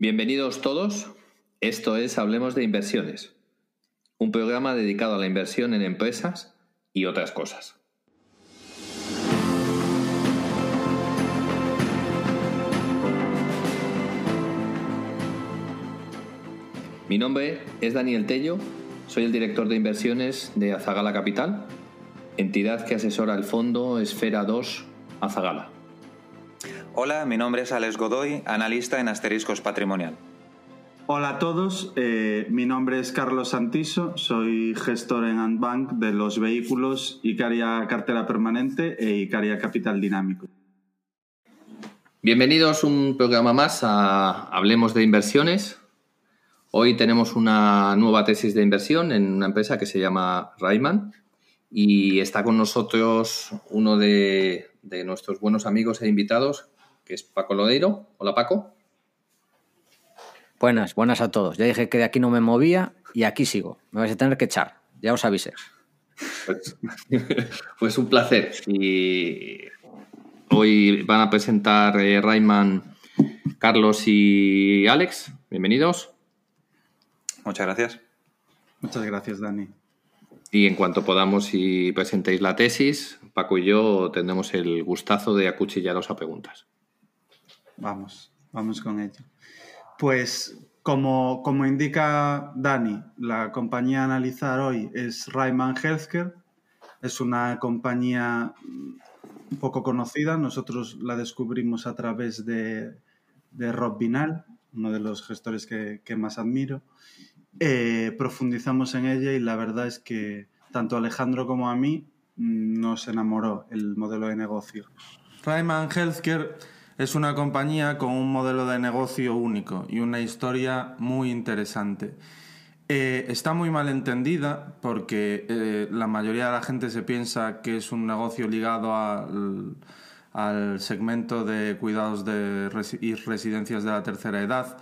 Bienvenidos todos. Esto es Hablemos de Inversiones, un programa dedicado a la inversión en empresas y otras cosas. Mi nombre es Daniel Tello, soy el director de inversiones de Azagala Capital, entidad que asesora el fondo Esfera 2 Azagala. Hola, mi nombre es Alex Godoy, analista en Asteriscos Patrimonial. Hola a todos, eh, mi nombre es Carlos Santiso, soy gestor en Antbank de los vehículos Icaria Cartera Permanente e Icaria Capital Dinámico. Bienvenidos a un programa más a Hablemos de Inversiones. Hoy tenemos una nueva tesis de inversión en una empresa que se llama Rayman y está con nosotros uno de, de nuestros buenos amigos e invitados, que es Paco Lodeiro. Hola Paco. Buenas, buenas a todos. Ya dije que de aquí no me movía y aquí sigo. Me vais a tener que echar, ya os avisé. Pues, pues un placer. Y hoy van a presentar eh, Rayman, Carlos y Alex. Bienvenidos. Muchas gracias. Muchas gracias, Dani. Y en cuanto podamos y presentéis la tesis, Paco y yo tendremos el gustazo de acuchillaros a preguntas. Vamos, vamos con ello. Pues como, como indica Dani, la compañía a analizar hoy es Ryman Healthcare. Es una compañía poco conocida. Nosotros la descubrimos a través de, de Rob Binal, uno de los gestores que, que más admiro. Eh, profundizamos en ella y la verdad es que tanto Alejandro como a mí mm, nos enamoró el modelo de negocio. Ryman Healthcare es una compañía con un modelo de negocio único y una historia muy interesante. Eh, está muy mal entendida porque eh, la mayoría de la gente se piensa que es un negocio ligado al, al segmento de cuidados de y residencias de la tercera edad,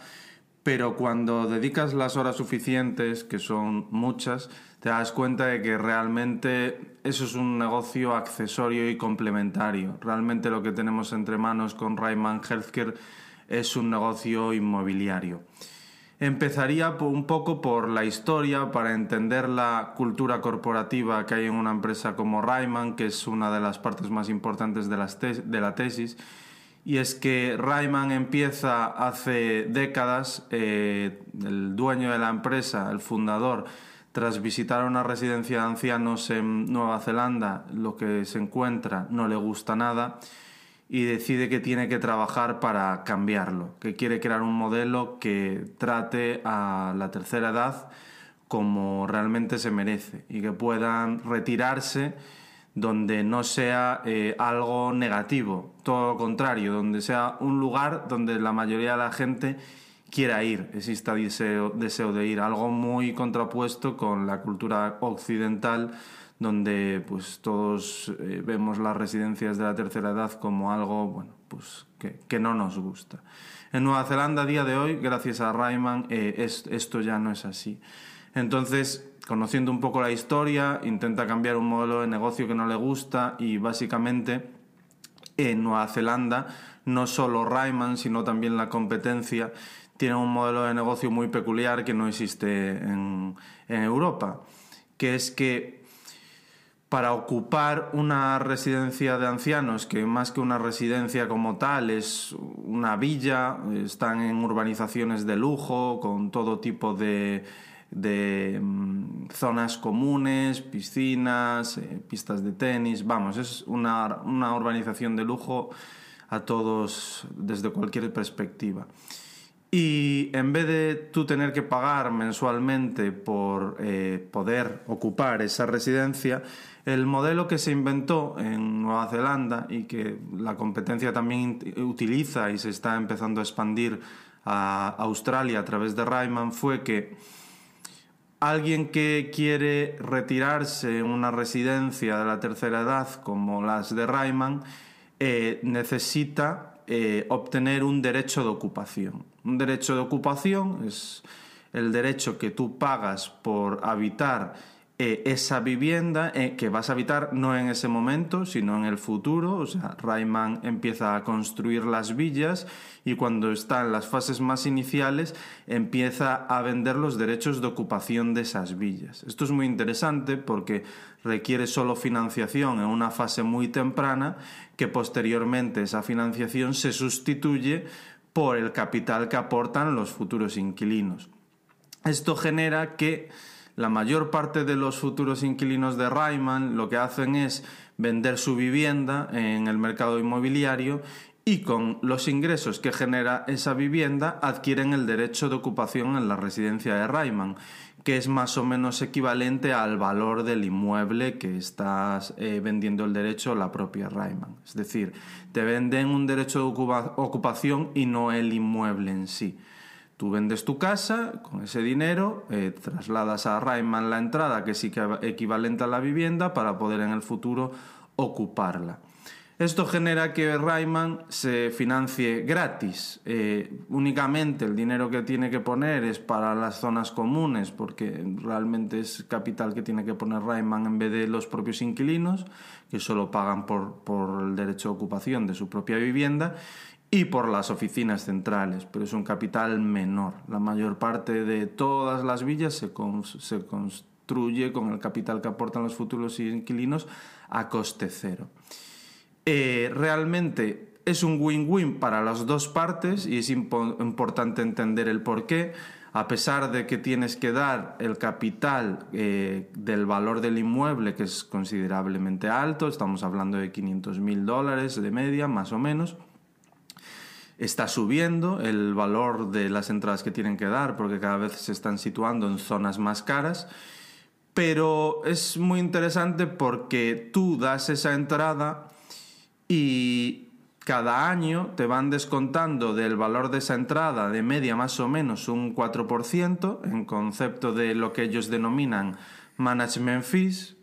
pero cuando dedicas las horas suficientes, que son muchas, te das cuenta de que realmente eso es un negocio accesorio y complementario. Realmente lo que tenemos entre manos con Rayman Healthcare es un negocio inmobiliario. Empezaría un poco por la historia para entender la cultura corporativa que hay en una empresa como Rayman, que es una de las partes más importantes de, la tesis. Y es que Rayman empieza hace décadas, eh, el dueño de la empresa, el fundador, tras visitar una residencia de ancianos en Nueva Zelanda, lo que se encuentra no le gusta nada y decide que tiene que trabajar para cambiarlo, que quiere crear un modelo que trate a la tercera edad como realmente se merece y que puedan retirarse donde no sea eh, algo negativo, todo lo contrario, donde sea un lugar donde la mayoría de la gente quiera ir, exista deseo, deseo de ir, algo muy contrapuesto con la cultura occidental donde pues todos eh, vemos las residencias de la tercera edad como algo bueno pues que, que, no nos gusta. En Nueva Zelanda a día de hoy, gracias a Rayman, eh, es, esto ya no es así. Entonces, conociendo un poco la historia, intenta cambiar un modelo de negocio que no le gusta y básicamente en Nueva Zelanda no solo Rayman, sino también la competencia tiene un modelo de negocio muy peculiar que no existe en, en Europa, que es que para ocupar una residencia de ancianos, que más que una residencia como tal es una villa, están en urbanizaciones de lujo, con todo tipo de, de mm, zonas comunes, piscinas, eh, pistas de tenis, vamos, es una, una urbanización de lujo a todos desde cualquier perspectiva. Y en vez de tú tener que pagar mensualmente por eh, poder ocupar esa residencia, el modelo que se inventó en Nueva Zelanda y que la competencia también utiliza y se está empezando a expandir a Australia a través de Ryman fue que alguien que quiere retirarse en una residencia de la tercera edad como las de Ryman eh, necesita eh, obtener un derecho de ocupación. Un derecho de ocupación es el derecho que tú pagas por habitar eh, esa vivienda eh, que vas a habitar no en ese momento, sino en el futuro. O sea, Rayman empieza a construir las villas y cuando está en las fases más iniciales empieza a vender los derechos de ocupación de esas villas. Esto es muy interesante porque requiere solo financiación en una fase muy temprana que posteriormente esa financiación se sustituye por el capital que aportan los futuros inquilinos. Esto genera que la mayor parte de los futuros inquilinos de Rayman lo que hacen es vender su vivienda en el mercado inmobiliario y con los ingresos que genera esa vivienda adquieren el derecho de ocupación en la residencia de Rayman, que es más o menos equivalente al valor del inmueble que estás eh, vendiendo el derecho la propia Rayman. Es decir, te venden un derecho de ocupación y no el inmueble en sí. Tú vendes tu casa, con ese dinero eh, trasladas a Rayman la entrada, que es equivalente a la vivienda, para poder en el futuro ocuparla. Esto genera que Rayman se financie gratis. Eh, únicamente el dinero que tiene que poner es para las zonas comunes, porque realmente es capital que tiene que poner Rayman en vez de los propios inquilinos, que solo pagan por, por el derecho de ocupación de su propia vivienda y por las oficinas centrales, pero es un capital menor. La mayor parte de todas las villas se, construye con el capital que aportan los futuros inquilinos a coste cero. Eh, realmente es un win-win para las dos partes y es importante entender el por qué. A pesar de que tienes que dar el capital eh, del valor del inmueble, que es considerablemente alto, estamos hablando de 500 mil dólares de media, más o menos, está subiendo el valor de las entradas que tienen que dar porque cada vez se están situando en zonas más caras. Pero es muy interesante porque tú das esa entrada y cada año te van descontando del valor de esa entrada de media más o menos un 4% en concepto de lo que ellos denominan management fees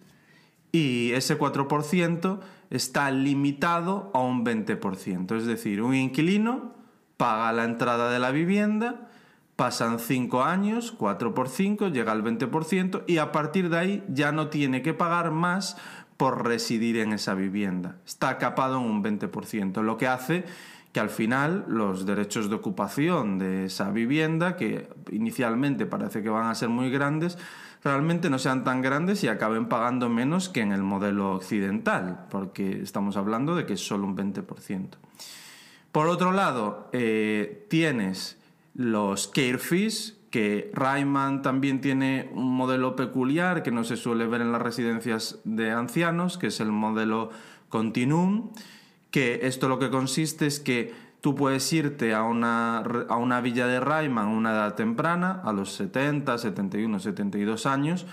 y ese 4% está limitado a un 20%. Es decir, un inquilino paga la entrada de la vivienda, pasan 5 años, 4 por 5, llega al 20% y a partir de ahí ya no tiene que pagar más por residir en esa vivienda. Está capado en un 20%, lo que hace que al final los derechos de ocupación de esa vivienda, que inicialmente parece que van a ser muy grandes, realmente no sean tan grandes y acaben pagando menos que en el modelo occidental, porque estamos hablando de que es solo un 20%. Por otro lado, eh, tienes los care fees, que Rayman también tiene un modelo peculiar que no se suele ver en las residencias de ancianos, que es el modelo Continuum, que esto lo que consiste es que tú puedes irte a una, a una villa de Rayman a una edad temprana, a los 70, 71, 72 años,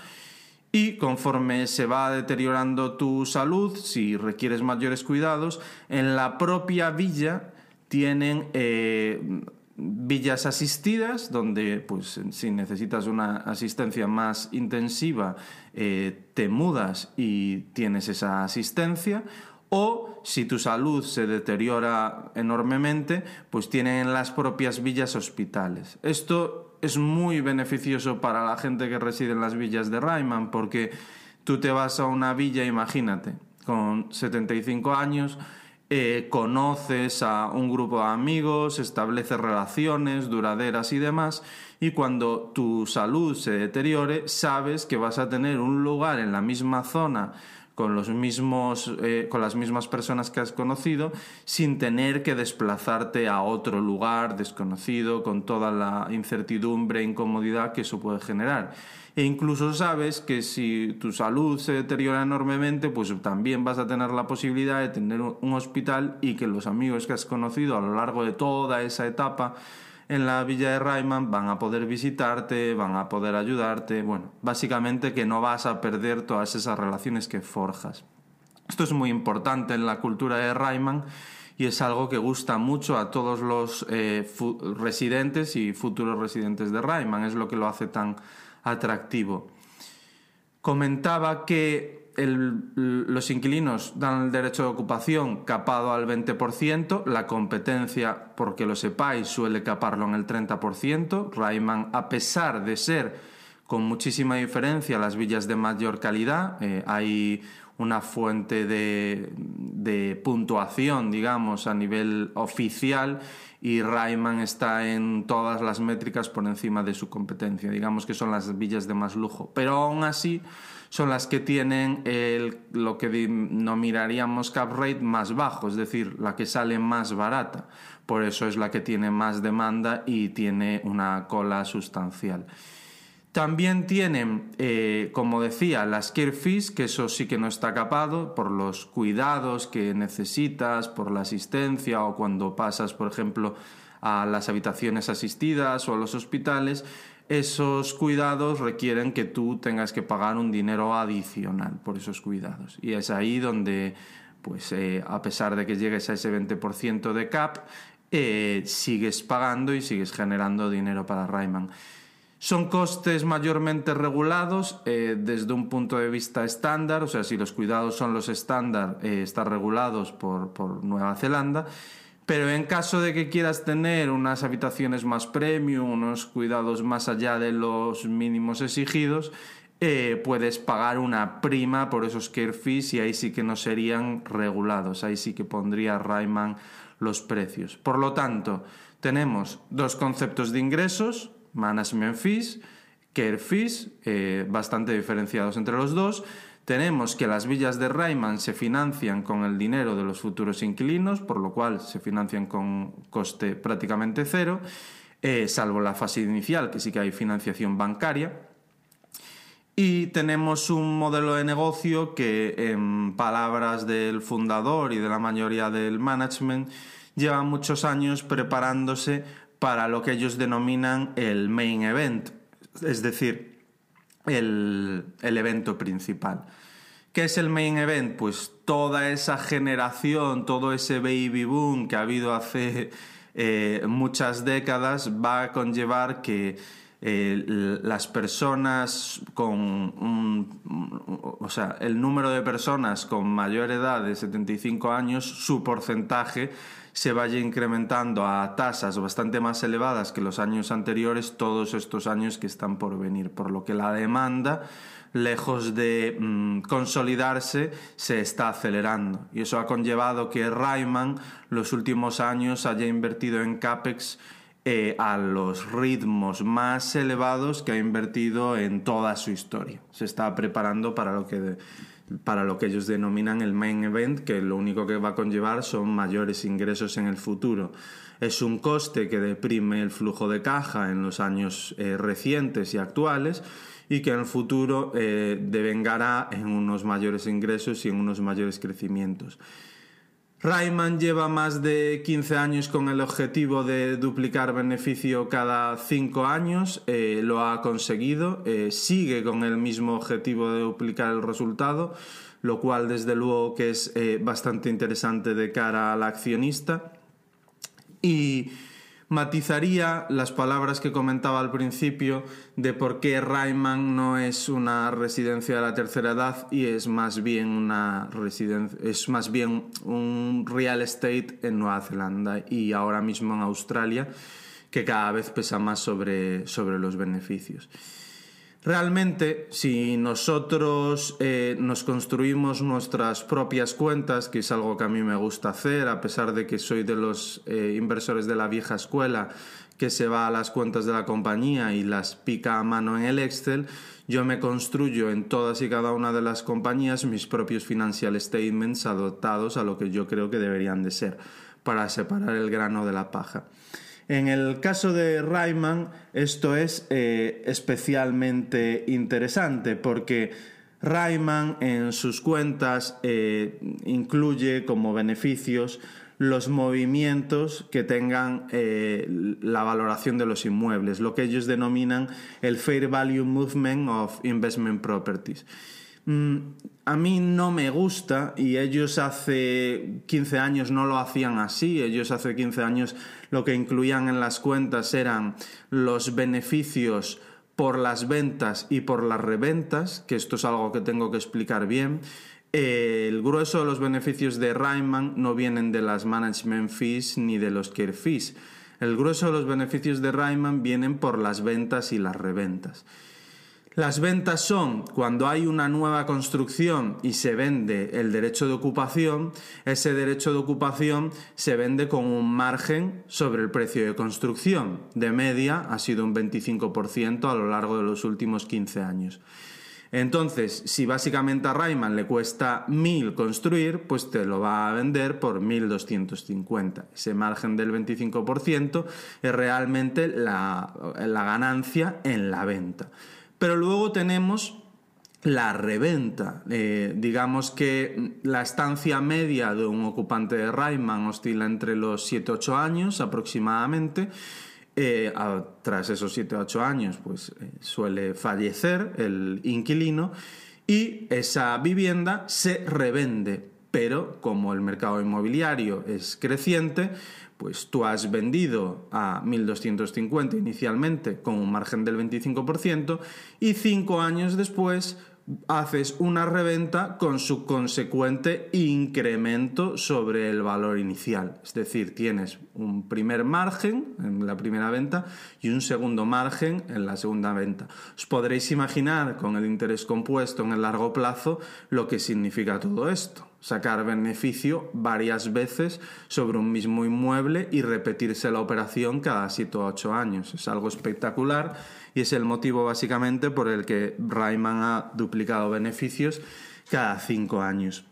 y conforme se va deteriorando tu salud, si requieres mayores cuidados, en la propia villa tienen eh, villas asistidas donde pues si necesitas una asistencia más intensiva eh, te mudas y tienes esa asistencia o si tu salud se deteriora enormemente, pues tienen las propias villas hospitales. Esto es muy beneficioso para la gente que reside en las villas de Rayman, porque tú te vas a una villa, imagínate, con 75 años, eh, conoces a un grupo de amigos, estableces relaciones duraderas y demás, y cuando tu salud se deteriore, sabes que vas a tener un lugar en la misma zona con, los mismos, eh, con las mismas personas que has conocido sin tener que desplazarte a otro lugar desconocido con toda la incertidumbre e incomodidad que eso puede generar. E incluso sabes que si tu salud se deteriora enormemente, pues también vas a tener la posibilidad de tener un hospital y que los amigos que has conocido a lo largo de toda esa etapa en la villa de Rayman van a poder visitarte, van a poder ayudarte, bueno, básicamente que no vas a perder todas esas relaciones que forjas. Esto es muy importante en la cultura de Rayman y es algo que gusta mucho a todos los eh, residentes y futuros residentes de Rayman, es lo que lo hace tan atractivo. Comentaba que los inquilinos dan el derecho de ocupación capado al 20%, la competencia, porque lo sepáis, suele caparlo en el 30%. Rayman, a pesar de ser con muchísima diferencia las villas de mayor calidad. Eh, hay una fuente de, de, puntuación, digamos, a nivel oficial y Rayman está en todas las métricas por encima de su competencia. Digamos que son las villas de más lujo. Pero aún así son las que tienen el, lo que denominaríamos cap rate más bajo, es decir, la que sale más barata. Por eso es la que tiene más demanda y tiene una cola sustancial. También tienen, eh, como decía, las care fees, que eso sí que no está capado por los cuidados que necesitas, por la asistencia o cuando pasas, por ejemplo, a las habitaciones asistidas o a los hospitales, esos cuidados requieren que tú tengas que pagar un dinero adicional por esos cuidados. Y es ahí donde, pues, eh, a pesar de que llegues a ese 20% de CAP, eh, sigues pagando y sigues generando dinero para Rayman. Son costes mayormente regulados eh, desde un punto de vista estándar, o sea, si los cuidados son los estándar, están regulados por, por, Nueva Zelanda, pero en caso de que quieras tener unas habitaciones más premium, unos cuidados más allá de los mínimos exigidos, eh, puedes pagar una prima por esos care fees y ahí sí que no serían regulados, ahí sí que pondría Rayman los precios. Por lo tanto, tenemos dos conceptos de ingresos, management fees, care fees, eh, bastante diferenciados entre los dos. Tenemos que las villas de Rayman se financian con el dinero de los futuros inquilinos, por lo cual se financian con coste prácticamente cero, eh, salvo la fase inicial, que sí que hay financiación bancaria. Y tenemos un modelo de negocio que, en palabras del fundador y de la mayoría del management, lleva muchos años preparándose para lo que ellos denominan el main event, es decir, el, evento principal. ¿Qué es el main event? Pues toda esa generación, todo ese baby boom que ha habido hace eh, muchas décadas va a conllevar que eh, las personas con un, o sea, el número de personas con mayor edad de 75 años, su porcentaje se vaya incrementando a tasas bastante más elevadas que los años anteriores, todos estos años que están por venir, por lo que la demanda, lejos de mm, consolidarse, se está acelerando. Y eso ha conllevado que Rayman los últimos años haya invertido en CAPEX eh, a los ritmos más elevados que ha invertido en toda su historia. Se está preparando para lo que para lo que ellos denominan el main event, que lo único que va a conllevar son mayores ingresos en el futuro. Es un coste que deprime el flujo de caja en los años eh, recientes y actuales y que en el futuro eh, devengará en unos mayores ingresos y en unos mayores crecimientos. Rayman lleva más de 15 años con el objetivo de duplicar beneficio cada 5 años, eh, lo ha conseguido, eh, sigue con el mismo objetivo de duplicar el resultado, lo cual desde luego que es eh, bastante interesante de cara al accionista. Y matizaría las palabras que comentaba al principio de por qué Rayman no es una residencia de la tercera edad y es más bien una residencia, es más bien un real estate en Nueva Zelanda y ahora mismo en Australia que cada vez pesa más sobre, sobre los beneficios. Realmente, si nosotros eh, nos construimos nuestras propias cuentas, que es algo que a mí me gusta hacer, a pesar de que soy de los eh, inversores de la vieja escuela, que se va a las cuentas de la compañía y las pica a mano en el Excel, yo me construyo en todas y cada una de las compañías mis propios financial statements adoptados a lo que yo creo que deberían de ser, para separar el grano de la paja. En el caso de Rayman, esto es eh, especialmente interesante porque Rayman en sus cuentas eh, incluye como beneficios los movimientos que tengan eh, la valoración de los inmuebles, lo que ellos denominan el Fair Value Movement of Investment Properties. Mm, a mí no me gusta y ellos hace 15 años no lo hacían así. Ellos hace 15 años lo que incluían en las cuentas eran los beneficios por las ventas y por las reventas, que esto es algo que tengo que explicar bien. El grueso de los beneficios de Rayman no vienen de las management fees ni de los care fees. El grueso de los beneficios de Rayman vienen por las ventas y las reventas. Las ventas son cuando hay una nueva construcción y se vende el derecho de ocupación, ese derecho de ocupación se vende con un margen sobre el precio de construcción. De media ha sido un 25% a lo largo de los últimos 15 años. Entonces, si básicamente a Rayman le cuesta 1000 construir, pues te lo va a vender por 1250. Ese margen del 25% es realmente la, la ganancia en la venta. Pero luego tenemos la reventa. Eh, digamos que la estancia media de un ocupante de Rayman oscila entre los 7-8 años aproximadamente. Eh, tras esos 7-8 años, pues eh, suele fallecer el inquilino y esa vivienda se revende. Pero como el mercado inmobiliario es creciente, pues tú has vendido a 1.250 inicialmente con un margen del 25% y cinco años después haces una reventa con su consecuente incremento sobre el valor inicial. Es decir, tienes un primer margen en la primera venta y un segundo margen en la segunda venta. Os podréis imaginar con el interés compuesto en el largo plazo lo que significa todo esto sacar beneficio varias veces sobre un mismo inmueble y repetirse la operación cada 7 o 8 años. Es algo espectacular y es el motivo básicamente por el que Rayman ha duplicado beneficios cada 5 años.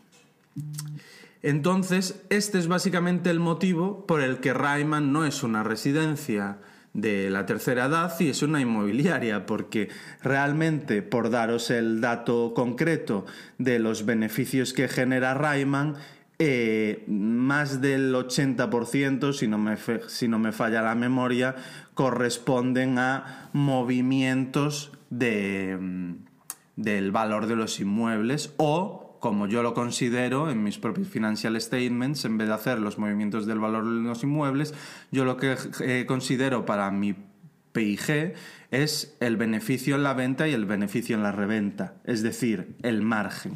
Entonces, este es básicamente el motivo por el que Rayman no es una residencia de la tercera edad y es una inmobiliaria, porque realmente, por daros el dato concreto de los beneficios que genera Rayman, eh, más del 80%, si no, me si no me falla la memoria, corresponden a movimientos de, mm, del valor de los inmuebles o como yo lo considero en mis propios financial statements, en vez de hacer los movimientos del valor de los inmuebles, yo lo que eh, considero para mi PIG es el beneficio en la venta y el beneficio en la reventa, es decir, el margen.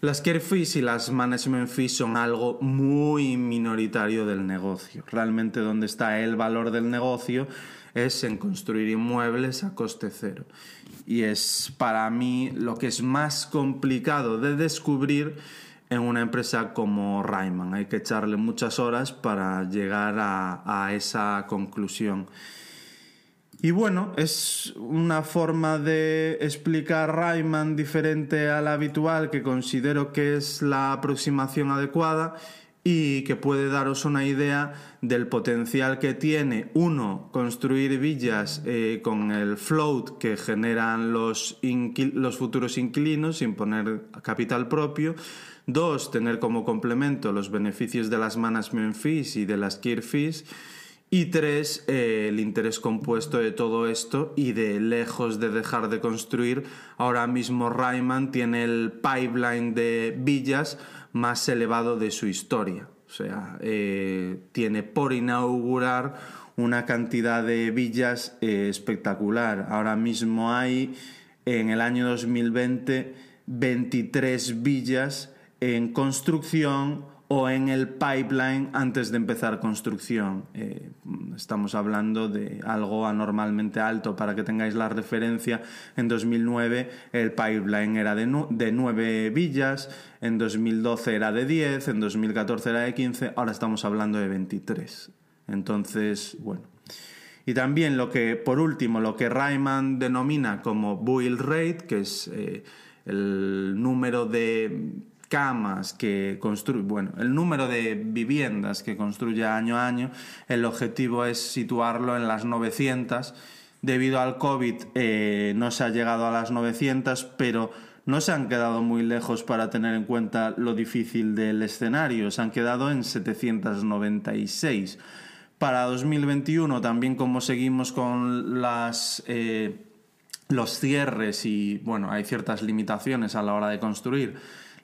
Las care fees y las management fees son algo muy minoritario del negocio. Realmente donde está el valor del negocio es en construir inmuebles a coste cero. Y es para mí lo que es más complicado de descubrir en una empresa como Rayman. Hay que echarle muchas horas para llegar a, esa conclusión. Y bueno, es una forma de explicar Rayman diferente a la habitual que considero que es la aproximación adecuada y que puede daros una idea del potencial que tiene, uno, construir villas eh, con el float que generan los, los futuros inquilinos sin poner capital propio, dos, tener como complemento los beneficios de las management fees y de las care fees, y tres, eh, el interés compuesto de todo esto y de lejos de dejar de construir, ahora mismo Rayman tiene el pipeline de villas más elevado de su historia. O sea, eh, tiene por inaugurar una cantidad de villas eh, espectacular. Ahora mismo hay en el año 2020 23 villas en construcción o en el pipeline antes de empezar construcción. Eh, estamos hablando de algo anormalmente alto. Para que tengáis la referencia, en 2009 el pipeline era de, de 9 villas, en 2012 era de 10, en 2014 era de 15, ahora estamos hablando de 23. Entonces, bueno. Y también lo que, por último, lo que Rayman denomina como build rate, que es eh, el número de camas que construye, bueno, el número de viviendas que construye año a año, el objetivo es situarlo en las 900. Debido al COVID eh, no se ha llegado a las 900, pero no se han quedado muy lejos para tener en cuenta lo difícil del escenario, se han quedado en 796. Para 2021, también como seguimos con las... Eh, los cierres y bueno, hay ciertas limitaciones a la hora de construir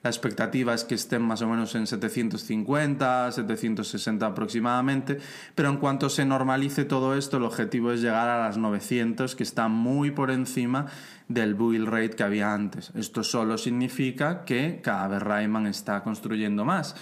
la expectativa es que estén más o menos en 750, 760 aproximadamente, pero en cuanto se normalice todo esto, el objetivo es llegar a las 900, que está muy por encima del build rate que había antes. Esto solo significa que cada vez Rayman está construyendo más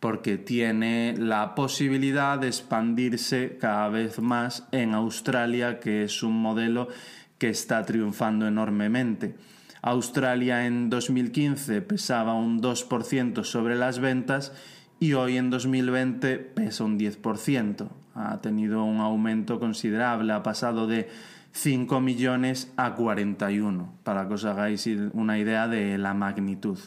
porque tiene la posibilidad de expandirse cada vez más en Australia, que es un modelo que está triunfando enormemente. Australia en 2015 pesaba un 2% sobre las ventas y hoy en 2020 pesa un 10%. Ha tenido un aumento considerable, ha pasado de 5 millones a 41, para que os hagáis una idea de la magnitud.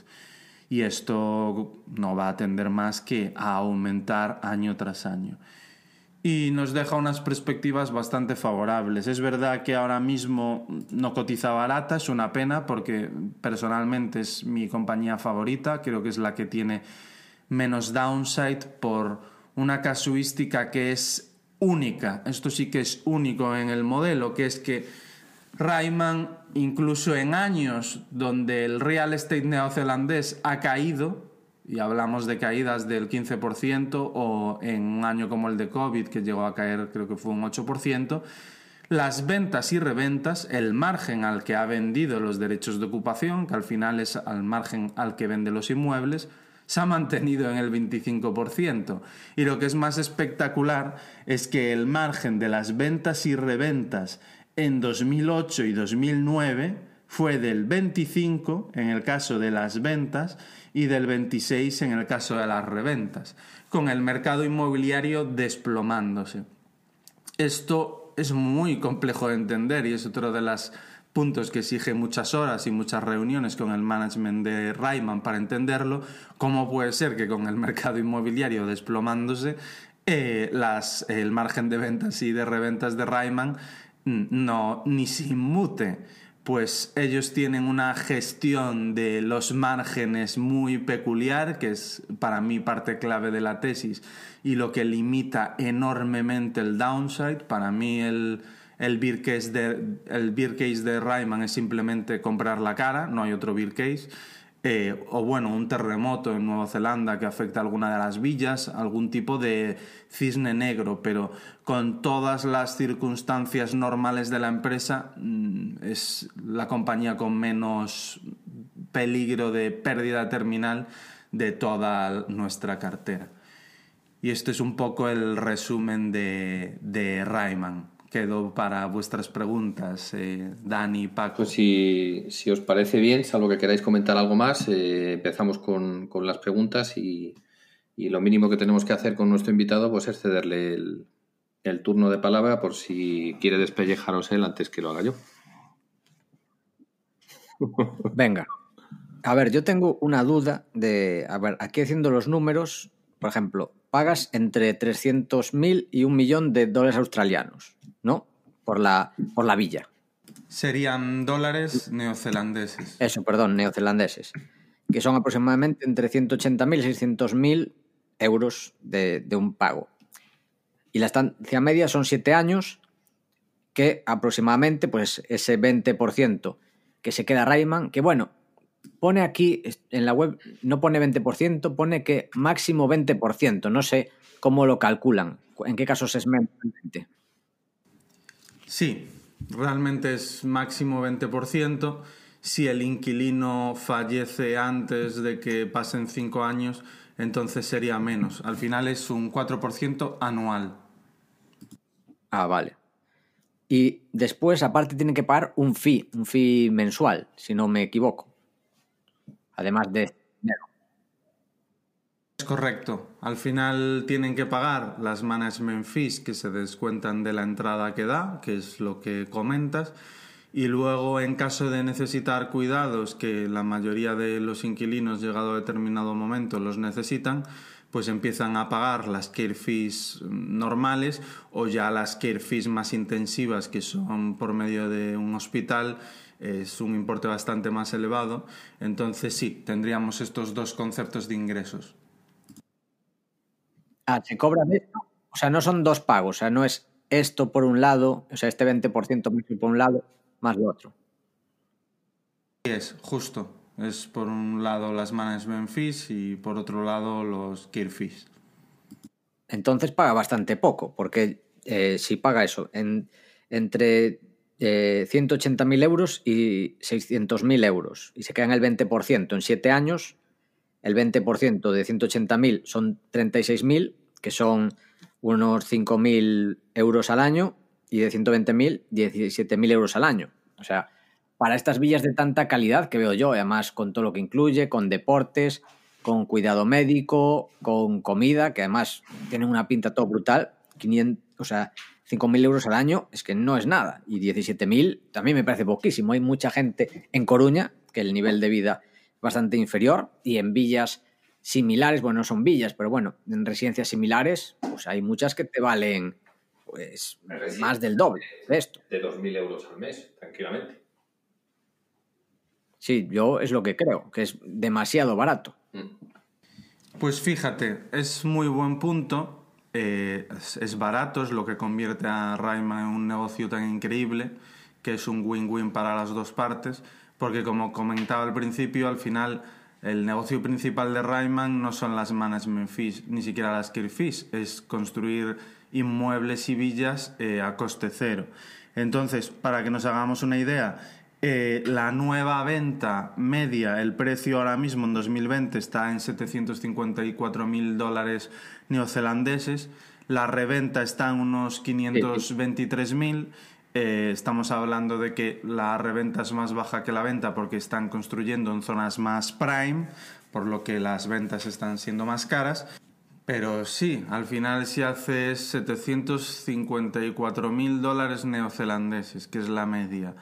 Y esto no va a tender más que a aumentar año tras año y nos deja unas perspectivas bastante favorables. Es verdad que ahora mismo no cotiza barata, es una pena porque personalmente es mi compañía favorita, creo que es la que tiene menos downside por una casuística que es única. Esto sí que es único en el modelo, que es que Rayman, incluso en años donde el real estate neozelandés ha caído, y hablamos de caídas del 15% o en un año como el de COVID que llegó a caer creo que fue un 8%, las ventas y reventas, el margen al que ha vendido los derechos de ocupación, que al final es al margen al que vende los inmuebles, se ha mantenido en el 25%. Y lo que es más espectacular es que el margen de las ventas y reventas en 2008 y 2009 fue del 25 en el caso de las ventas y del 26 en el caso de las reventas, con el mercado inmobiliario desplomándose. Esto es muy complejo de entender y es otro de los puntos que exige muchas horas y muchas reuniones con el management de Rayman para entenderlo, cómo puede ser que con el mercado inmobiliario desplomándose eh, el margen de ventas y de reventas de Rayman no ni se inmute pues ellos tienen una gestión de los márgenes muy peculiar, que es para mí parte clave de la tesis y lo que limita enormemente el downside. Para mí el, el beer case de, el beer de Ryman es simplemente comprar la cara, no hay otro beer case. Eh, o bueno, un terremoto en Nueva Zelanda que afecta a alguna de las villas, algún tipo de cisne negro, pero con todas las circunstancias normales de la empresa mm, es la compañía con menos peligro de pérdida terminal de toda nuestra cartera. Y este es un poco el resumen de, de Rayman quedo para vuestras preguntas, eh, Dani, Paco. Pues si, os parece bien, salvo que queráis comentar algo más, eh, empezamos con, las preguntas y, lo mínimo que tenemos que hacer con nuestro invitado pues es cederle el, turno de palabra por si quiere despellejaros él antes que lo haga yo. Venga. A ver, yo tengo una duda de, a ver, aquí haciendo los números, por ejemplo, pagas entre 300.000 y un millón de dólares australianos. ¿No? Por la, por la villa. Serían dólares neozelandeses. Eso, perdón, neozelandeses. Que son aproximadamente entre 180.000 y 600.000 euros de, un pago. Y la estancia media son 7 años, que aproximadamente, pues ese 20% que se queda Rayman, que bueno, pone aquí en la web, no pone 20%, pone que máximo 20%. No sé cómo lo calculan, en qué casos es menos 20%. Sí, realmente es máximo 20%. Si el inquilino fallece antes de que pasen cinco años, entonces sería menos. Al final es un 4% anual. Ah, vale. Y después, aparte, tiene que pagar un fee, un fee mensual, si no me equivoco. Además de correcto. Al final tienen que pagar las management fees que se descuentan de la entrada que da, que es lo que comentas. Y luego, en caso de necesitar cuidados, que la mayoría de los inquilinos, llegado a determinado momento, los necesitan, pues empiezan a pagar las care fees normales o ya las care fees más intensivas, que son por medio de un hospital, es un importe bastante más elevado. Entonces, sí, tendríamos estos dos conceptos de ingresos. Ah, se cobra de esto. O sea, no son dos pagos. O sea, no es esto por un lado, o sea, este 20% por un lado, más lo otro. Es justo. Es por un lado las management fees y por otro lado los care fees. Entonces paga bastante poco, porque eh, si paga eso en, entre eh, 180.000 euros y 600.000 euros y se queda en el 20% en 7 años, el 20% de 180.000 son 36.000, que son unos 5.000 euros al año, y de 120.000, 17.000 euros al año. O sea, para estas villas de tanta calidad que veo yo, además con todo lo que incluye, con deportes, con cuidado médico, con comida, que además tienen una pinta todo brutal, 500, o sea, 5.000 euros al año es que no es nada. Y 17.000 también me parece poquísimo. Hay mucha gente en Coruña que el nivel de vida bastante inferior y en villas similares, bueno, no son villas, pero bueno, en residencias similares, pues hay muchas que te valen pues más del doble de esto. De 2.000 euros al mes, tranquilamente. Sí, yo es lo que creo, que es demasiado barato. Mm. Pues fíjate, es muy buen punto, eh, es, es, barato, es lo que convierte a Rayman en un negocio tan increíble, que es un win-win para las dos partes, porque como comentaba al principio, al final el negocio principal de Rayman no son las management fees, ni siquiera las care fees, es construir inmuebles y villas eh, a coste cero. Entonces, para que nos hagamos una idea, eh, la nueva venta media, el precio ahora mismo en 2020 está en 754 mil dólares neozelandeses, la reventa está en unos 523 mil eh, estamos hablando de que la reventa es más baja que la venta porque están construyendo en zonas más prime, por lo que las ventas están siendo más caras. Pero sí, al final si haces 754 mil dólares neozelandeses, que es la media,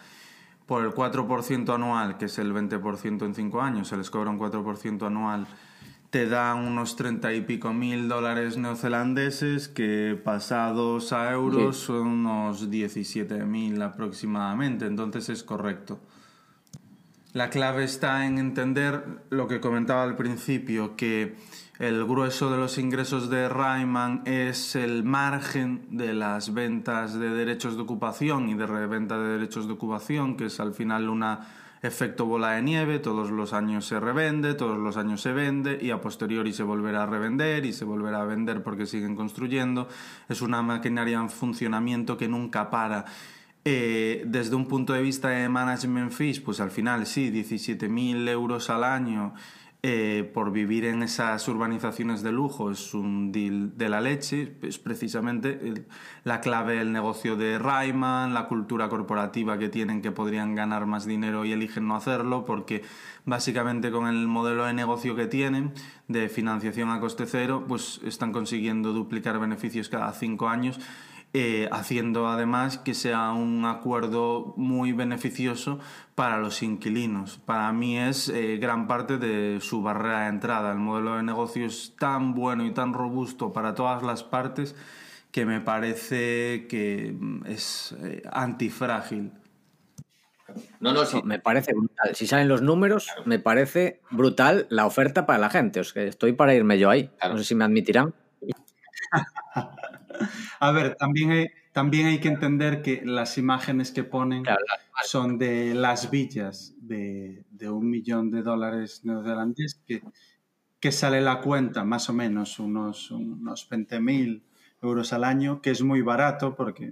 por el 4% anual, que es el 20% en 5 años, se les cobra un 4% anual te dan unos treinta y pico mil dólares neozelandeses que pasados a euros son unos 17 mil aproximadamente, entonces es correcto. La clave está en entender lo que comentaba al principio, que el grueso de los ingresos de Rayman es el margen de las ventas de derechos de ocupación y de reventa de derechos de ocupación, que es al final una efecto bola de nieve, todos los años se revende, todos los años se vende y a posteriori se volverá a revender y se volverá a vender porque siguen construyendo. Es una maquinaria en funcionamiento que nunca para. Eh, desde un punto de vista de management fees, pues al final sí, 17.000 euros al año eh, por vivir en esas urbanizaciones de lujo es un deal de la leche, es precisamente la clave del negocio de Rayman, la cultura corporativa que tienen que podrían ganar más dinero y eligen no hacerlo porque básicamente con el modelo de negocio que tienen de financiación a coste cero pues están consiguiendo duplicar beneficios cada cinco años eh, haciendo además que sea un acuerdo muy beneficioso para los inquilinos. Para mí es eh, gran parte de su barrera de entrada. El modelo de negocio es tan bueno y tan robusto para todas las partes que me parece que mm, es eh, antifrágil. No, no, sí. me parece brutal. Si salen los números, me parece brutal la oferta para la gente. O estoy para irme yo ahí. No sé si me admitirán. A ver, también hay, también hay que entender que las imágenes que ponen son de las villas de, un millón de dólares neozelandeses que, que sale la cuenta más o menos unos, unos 20.000 euros al año, que es muy barato porque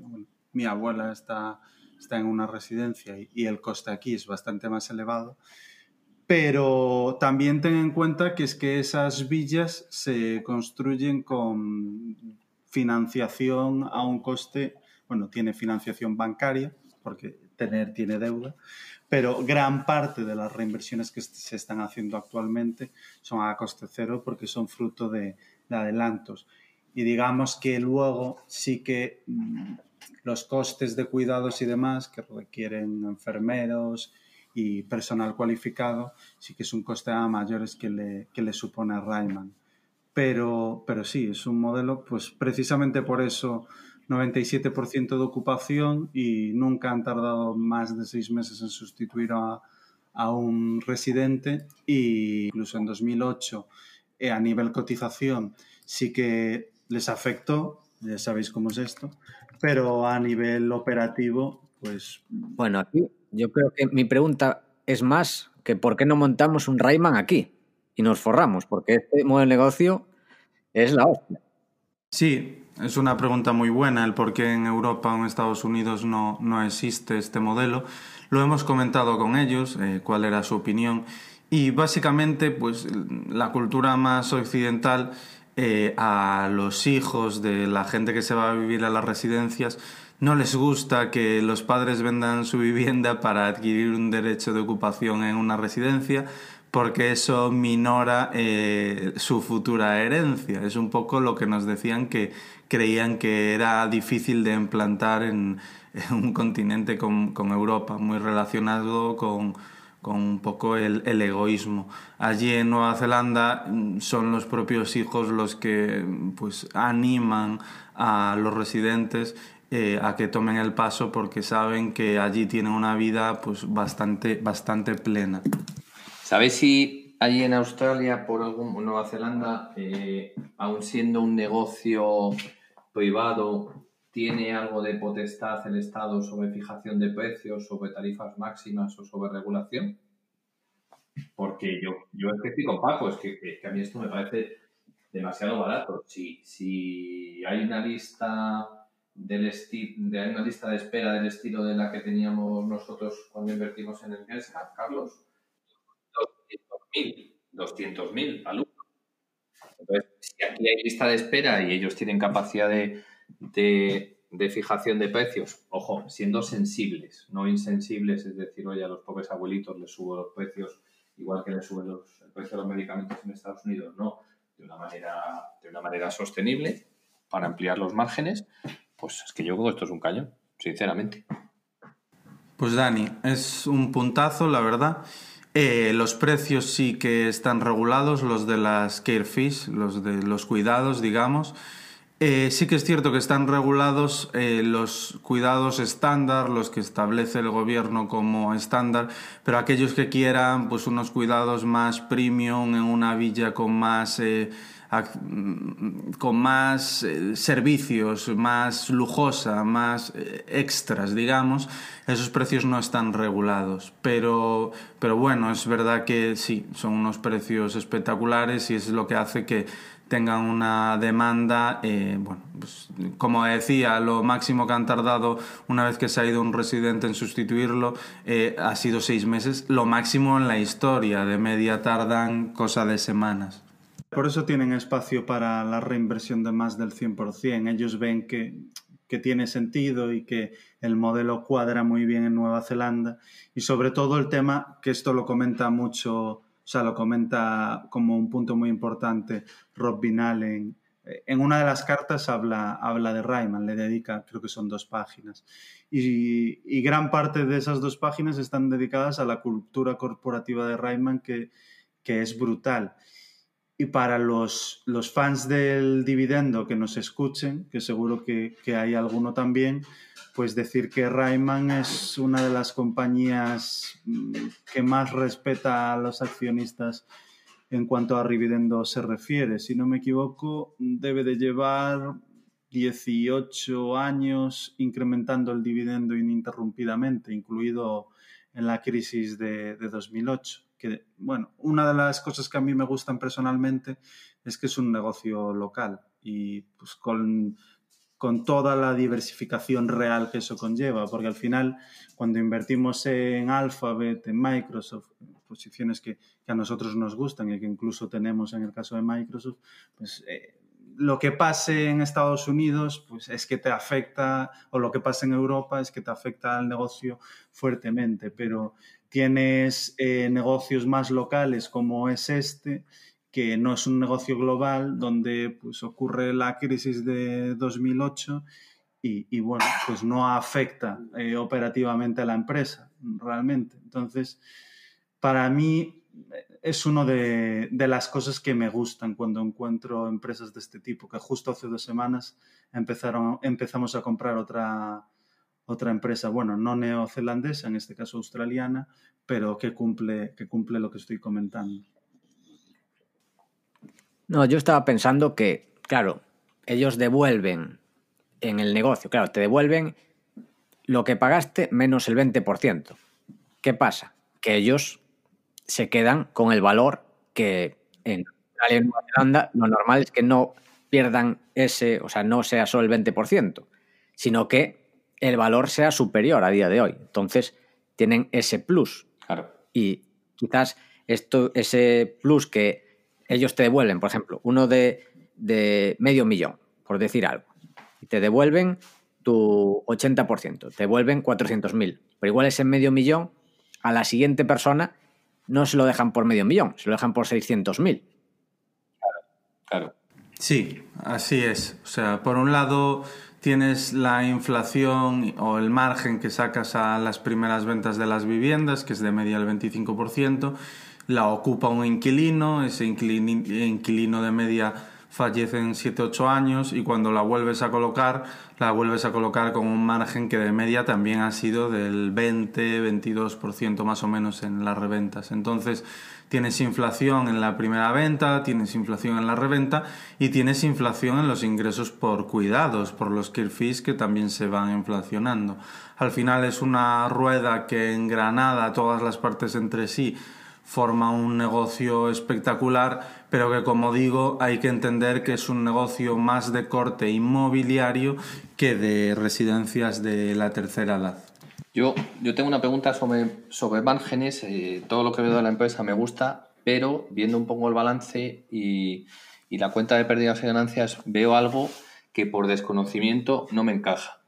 mi abuela está, está en una residencia y, y el coste aquí es bastante más elevado. Pero también ten en cuenta que es que esas villas se construyen con financiación a un coste, bueno, tiene financiación bancaria, porque tener tiene deuda, pero gran parte de las reinversiones que se están haciendo actualmente son a coste cero porque son fruto de, adelantos. Y digamos que luego sí que mm, los costes de cuidados y demás que requieren enfermeros y personal cualificado, sí que es un coste a mayores que le, que le supone a Rayman. Pero, pero sí, es un modelo, pues precisamente por eso 97% de ocupación y nunca han tardado más de seis meses en sustituir a, a un residente e incluso en 2008 eh, a nivel cotización sí que les afectó, ya sabéis cómo es esto, pero a nivel operativo, pues... Bueno, aquí yo creo que mi pregunta es más que por qué no montamos un Rayman aquí y nos forramos, porque este modelo de negocio es la hostia. Sí, es una pregunta muy buena el por qué en Europa o en Estados Unidos no, no existe este modelo. Lo hemos comentado con ellos, eh, cuál era su opinión. Y básicamente, pues la cultura más occidental eh, a los hijos de la gente que se va a vivir a las residencias no les gusta que los padres vendan su vivienda para adquirir un derecho de ocupación en una residencia porque eso minora eh, su futura herencia. Es un poco lo que nos decían que creían que era difícil de implantar en, un continente con, Europa, muy relacionado con, un poco el, egoísmo. Allí en Nueva Zelanda mm, son los propios hijos los que pues, animan a los residentes eh, a que tomen el paso porque saben que allí tienen una vida pues, bastante, bastante plena. ¿Sabes si allí en Australia, por algún Nueva Zelanda, eh, aún siendo un negocio privado, tiene algo de potestad el Estado sobre fijación de precios, sobre tarifas máximas o sobre regulación? Porque yo, yo es que estoy con Paco, es que, a mí esto me parece demasiado barato. Si, si hay una lista del de, hay una lista de espera del estilo de la que teníamos nosotros cuando invertimos en el GESCA, Carlos, 200.000 200.000 alumnos. Entonces, si aquí hay lista de espera y ellos tienen capacidad de, de, fijación de precios, ojo, siendo sensibles, no insensibles, es decir, oye, a los pobres abuelitos les subo los precios igual que les suben los, el precio de los medicamentos en Estados Unidos, no, de una manera, de una manera sostenible para ampliar los márgenes, pues es que yo creo que esto es un cañón, sinceramente. Pues Dani, es un puntazo, la verdad. Eh, los precios sí que están regulados, los de las care fees, los de los cuidados, digamos. Eh, sí que es cierto que están regulados eh, los cuidados estándar, los que establece el gobierno como estándar, pero aquellos que quieran pues unos cuidados más premium en una villa con más con más eh, servicios, más lujosa, más eh, extras, digamos, esos precios no están regulados. Pero, pero bueno, es verdad que sí, son unos precios espectaculares y es lo que hace que tengan una demanda, eh, bueno, pues, como decía, lo máximo que han tardado una vez que se ha ido un residente en sustituirlo ha sido seis meses, lo máximo en la historia, de media tardan cosa de semanas. Por eso tienen espacio para la reinversión de más del 100%. Ellos ven que, tiene sentido y que el modelo cuadra muy bien en Nueva Zelanda. Y sobre todo el tema, que esto lo comenta mucho, o sea, lo comenta como un punto muy importante Rob Binal en, una de las cartas habla, habla de Rayman, le dedica, creo que son dos páginas. Y, gran parte de esas dos páginas están dedicadas a la cultura corporativa de Rayman, que es brutal. Y para los, los, fans del dividendo que nos escuchen, que seguro que, que, hay alguno también, pues decir que Rayman es una de las compañías mm, que más respeta a los accionistas en cuanto a dividendo se refiere. Si no me equivoco, debe de llevar 18 años incrementando el dividendo ininterrumpidamente, incluido en la crisis de, de 2008 que, bueno, una de las cosas que a mí me gustan personalmente es que es un negocio local y pues con, con toda la diversificación real que eso conlleva, porque al final cuando invertimos en Alphabet, en Microsoft, posiciones que, que, a nosotros nos gustan y que incluso tenemos en el caso de Microsoft, pues eh, lo que pase en Estados Unidos pues es que te afecta, o lo que pasa en Europa es que te afecta al negocio fuertemente, pero tienes eh, negocios más locales como es este, que no es un negocio global, donde pues, ocurre la crisis de 2008 y, bueno, pues no afecta eh, operativamente a la empresa realmente. Entonces, para mí es una de, las cosas que me gustan cuando encuentro empresas de este tipo, que justo hace dos semanas empezaron, empezamos a comprar otra, otra empresa, bueno, no neozelandesa, en este caso australiana, pero que cumple, que cumple lo que estoy comentando. No, yo estaba pensando que, claro, ellos devuelven en el negocio, claro, te devuelven lo que pagaste menos el 20%. ¿Qué pasa? Que ellos se quedan con el valor que en Australia y Nueva Zelanda lo normal es que no pierdan ese, o sea, no sea solo el 20%, sino que el valor sea superior a día de hoy. Entonces, tienen ese plus. Claro. Y quizás esto, ese plus que ellos te devuelven, por ejemplo, uno de, medio millón, por decir algo, y te devuelven tu 80%, te vuelven 400.000. Pero igual ese medio millón a la siguiente persona no se lo dejan por medio millón, se lo dejan por 600.000. Claro, claro. Sí, así es. O sea, por un lado tienes la inflación o el margen que sacas a las primeras ventas de las viviendas, que es de media el 25%, la ocupa un inquilino, ese inquilino de media fallece en 7-8 años y cuando la vuelves a colocar, la vuelves a colocar con un margen que de media también ha sido del 20-22% más o menos en las reventas. Entonces, tienes inflación en la primera venta, tienes inflación en la reventa y tienes inflación en los ingresos por cuidados, por los care fees que también se van inflacionando. Al final es una rueda que engranada todas las partes entre sí forma un negocio espectacular, pero que como digo hay que entender que es un negocio más de corte inmobiliario que de residencias de la tercera edad. Yo, yo tengo una pregunta sobre, sobre márgenes. Eh, todo lo que veo de la empresa me gusta, pero viendo un poco el balance y, la cuenta de pérdidas y ganancias, veo algo que por desconocimiento no me encaja.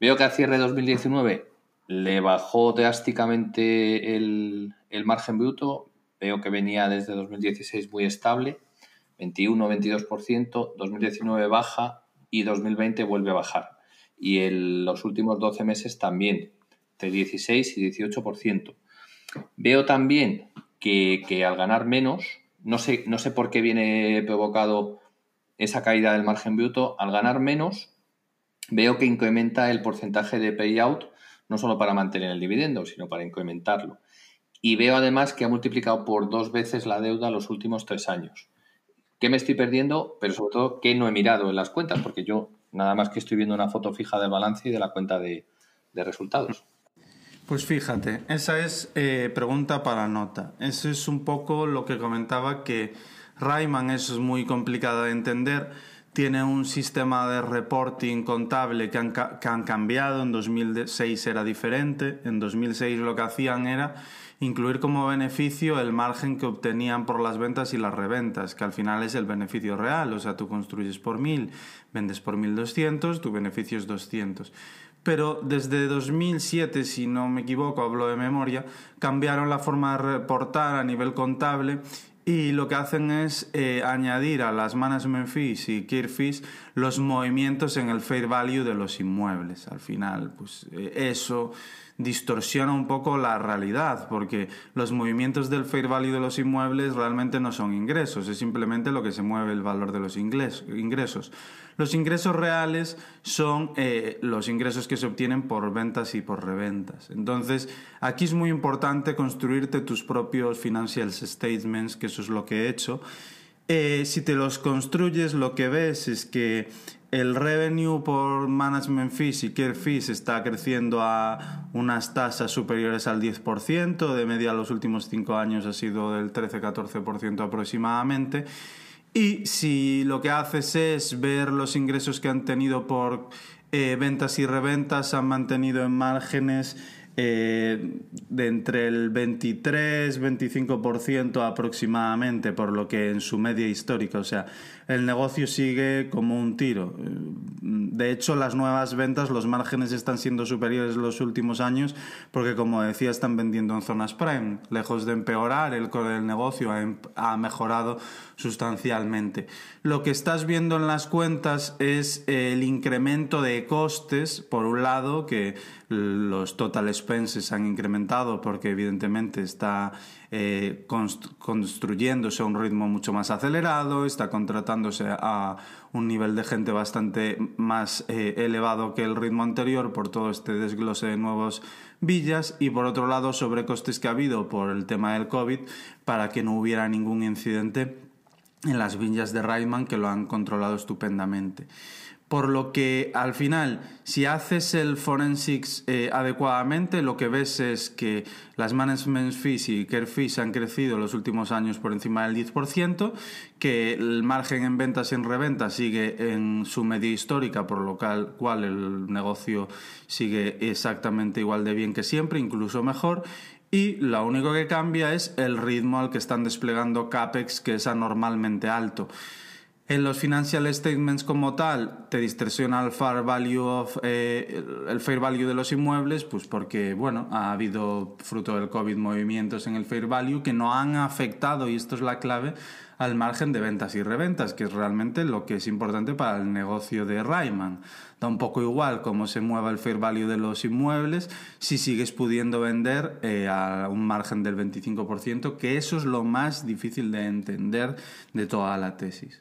Veo que a cierre de 2019 le bajó drásticamente el, el margen bruto. Veo que venía desde 2016 muy estable, 21-22%, 2019 baja y 2020 vuelve a bajar. Y en los últimos 12 meses también, de 16 y 18%. Veo también que, que al ganar menos, no sé, no sé por qué viene provocado esa caída del margen bruto, al ganar menos, veo que incrementa el porcentaje de payout no solo para mantener el dividendo, sino para incrementarlo. Y veo además que ha multiplicado por dos veces la deuda los últimos tres años. ¿Qué me estoy perdiendo? Pero sobre todo, ¿qué no he mirado en las cuentas? Porque yo nada más que estoy viendo una foto fija del balance y de la cuenta de, resultados. Pues fíjate, esa es eh, pregunta para nota. Eso es un poco lo que comentaba que Rayman eso es muy complicado de entender. Tiene un sistema de reporting contable que han, que han, cambiado, en 2006 era diferente, en 2006 lo que hacían era incluir como beneficio el margen que obtenían por las ventas y las reventas, que al final es el beneficio real, o sea, tú construyes por 1000, vendes por 1200, tu beneficio es 200 pero desde 2007, si no me equivoco, hablo de memoria, cambiaron la forma de reportar a nivel contable y lo que hacen es eh, añadir a las management fees y care fees los movimientos en el fair value de los inmuebles. Al final, pues eh, eso distorsiona un poco la realidad, porque los movimientos del fair value de los inmuebles realmente no son ingresos, es simplemente lo que se mueve el valor de los ingresos. Los ingresos reales son eh, los ingresos que se obtienen por ventas y por reventas. Entonces, aquí es muy importante construirte tus propios financial statements, que eso es lo que he hecho. Eh, si te los construyes, lo que ves es que el revenue por management fees y care fees está creciendo a unas tasas superiores al 10%, de media los últimos cinco años ha sido del 13-14% aproximadamente. Y si lo que haces es ver los ingresos que han tenido por eh, ventas y reventas, han mantenido en márgenes eh, de entre el 23-25% aproximadamente, por lo que en su media histórica, o sea, el negocio sigue como un tiro. De hecho, las nuevas ventas, los márgenes están siendo superiores en los últimos años porque, como decía, están vendiendo en zonas prime. Lejos de empeorar, el core del negocio ha, em, mejorado sustancialmente. Lo que estás viendo en las cuentas es el incremento de costes, por un lado, que los total expenses han incrementado porque evidentemente está eh, construyéndose a un ritmo mucho más acelerado, está contratándose a un nivel de gente bastante más eh, elevado que el ritmo anterior por todo este desglose de nuevos villas y por otro lado sobrecostes que ha habido por el tema del COVID para que no hubiera ningún incidente en las villas de Rayman que lo han controlado estupendamente. Por lo que al final, si haces el forensics eh, adecuadamente, lo que ves es que las management fees y care fees han crecido en los últimos años por encima del 10%, que el margen en ventas y en reventa sigue en su media histórica, por lo cual el negocio sigue exactamente igual de bien que siempre, incluso mejor, y lo único que cambia es el ritmo al que están desplegando CAPEX, que es anormalmente alto. En los financial statements como tal te distorsiona el fair value of eh, el fair value de los inmuebles, pues porque bueno ha habido fruto del covid movimientos en el fair value que no han afectado y esto es la clave al margen de ventas y reventas, que es realmente lo que es importante para el negocio de Rayman. Da un poco igual cómo se mueva el fair value de los inmuebles si sigues pudiendo vender eh, a un margen del 25%, que eso es lo más difícil de entender de toda la tesis.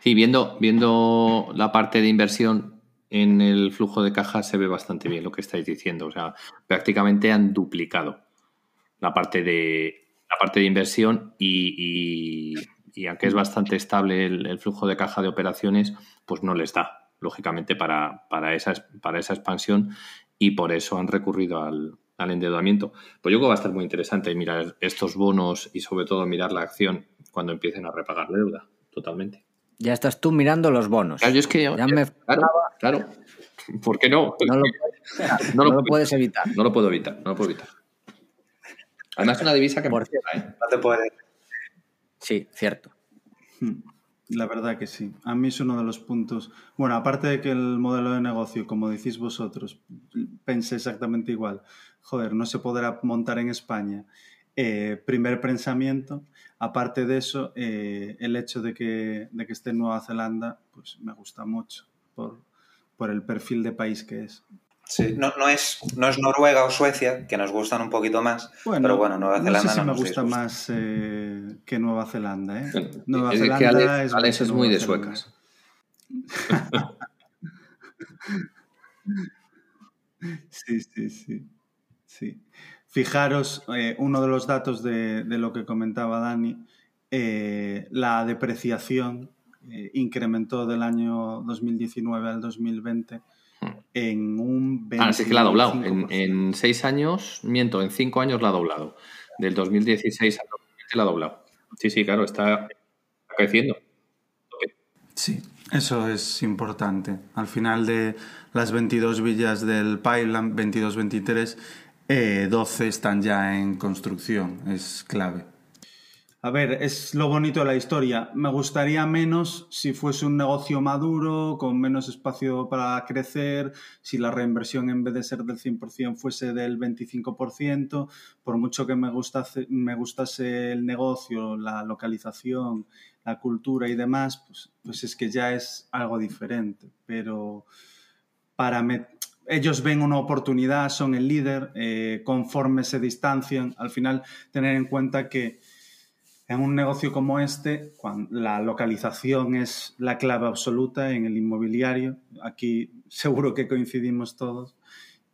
Sí, viendo, viendo la parte de inversión en el flujo de caja se ve bastante bien lo que estáis diciendo. O sea, prácticamente han duplicado la parte de, la parte de inversión y, aunque es bastante estable el, flujo de caja de operaciones, pues no les da, lógicamente, para, para, esa, para esa expansión y por eso han recurrido al, endeudamiento. Pues yo creo que va a estar muy interesante mirar estos bonos y sobre todo mirar la acción cuando empiecen a repagar la deuda, totalmente. Ya estás tú mirando los bonos. Claro, es que ya, me... claro, claro. ¿Por qué no? No lo, puedes evitar. No lo puedo evitar, no lo puedo evitar. Además es una divisa que Por ¿eh? No te puede Sí, cierto. Hmm. La verdad que sí. A mí es uno de los puntos. Bueno, aparte de que el modelo de negocio, como decís vosotros, pensé exactamente igual. Joder, no se podrá montar en España. Eh, primer pensamiento. Aparte de eso, eh, el hecho de que, de que esté en Nueva Zelanda, pues me gusta mucho por, por el perfil de país que es. Sí, no, no, es, no es Noruega o Suecia, que nos gustan un poquito más, pero bueno, Nueva Zelanda no, sé si me gusta más eh, que Nueva Zelanda. ¿eh? Nueva es Zelanda es, Alex es muy de suecas. sí, sí, sí, sí. Fijaros, eh, uno de los datos de, de, lo que comentaba Dani, eh, la depreciación eh, incrementó del año 2019 al 2020 en un 20%. Ah, sí que la ha doblado. En, seis años, miento, en cinco años la ha doblado. Del 2016 al 2020 la ha doblado. Sí, sí, claro, está creciendo. Sí, eso es importante. Al final de las 22 villas del Pipeline, 22-23, 12 están ya en construcción. Es clave. A ver, es lo bonito de la historia. Me gustaría menos si fuese un negocio maduro, con menos espacio para crecer, si la reinversión en vez de ser del 100% fuese del 25%, por mucho que me gustase, me gustase el negocio, la localización, la cultura y demás, pues, pues es que ya es algo diferente. Pero para ellos ven una oportunidad, son el líder, eh, conforme se distancian, al final tener en cuenta que en un negocio como este, la localización es la clave absoluta en el inmobiliario, aquí seguro que coincidimos todos,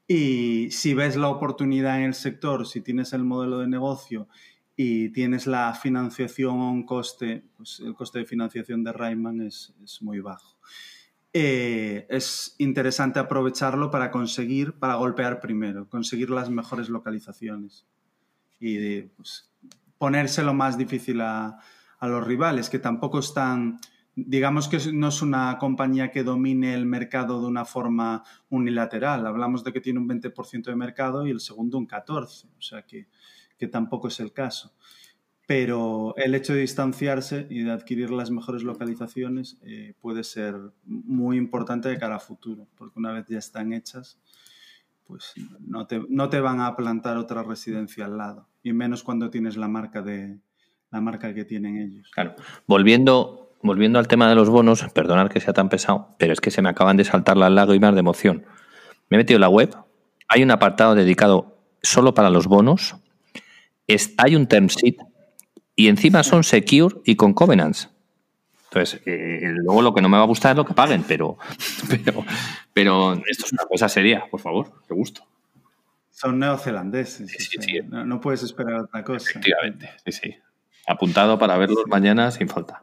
y si ves la oportunidad en el sector, si tienes el modelo de negocio y tienes la financiación a un coste, pues el coste de financiación de Rayman es muy bajo. Eh, es interesante aprovecharlo para conseguir, para golpear primero, conseguir las mejores localizaciones. Y pues, ponérselo más difícil a, los rivales, que tampoco están, digamos que no es una compañía que domine el mercado de una forma unilateral. Hablamos de que tiene un 20% de mercado y el segundo un 14%, o sea que, tampoco es el caso. Pero el hecho de distanciarse y de adquirir las mejores localizaciones eh, puede ser muy importante de cara a futuro, porque una vez ya están hechas, pues no te, no te van a plantar otra residencia al lado y menos cuando tienes la marca de la marca que tienen ellos. Claro. Volviendo, volviendo al tema de los bonos, perdonad que sea tan pesado, pero es que se me acaban de saltar las lágrimas de emoción. Me he metido en la web, hay un apartado dedicado solo para los bonos, hay un term sheet y encima son secure y con covenants. Entonces, eh, luego lo que no me va a gustar es lo que paguen, pero, pero, pero esto es una cosa seria, por favor, qué gusto. Son neozelandeses. No, puedes esperar otra cosa. Efectivamente, sí, sí. Apuntado para verlos mañana sin falta.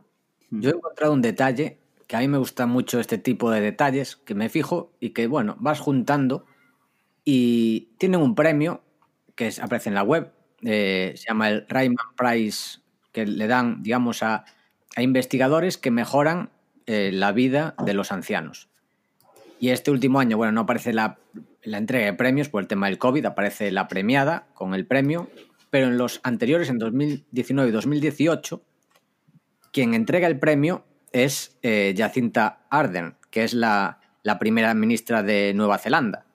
Mm. Yo he encontrado un detalle que a mí me gusta mucho este tipo de detalles, que me fijo y que, bueno, vas juntando y tienen un premio que aparece en la web, eh, se llama el Rayman Prize, que le dan, digamos, a, investigadores que mejoran eh, la vida de los ancianos. Y este último año, bueno, no aparece la, la entrega de premios por el tema del COVID, aparece la premiada con el premio, pero en los anteriores, en 2019 y 2018, quien entrega el premio es eh, Jacinta Ardern, que es la, la primera ministra de Nueva Zelanda,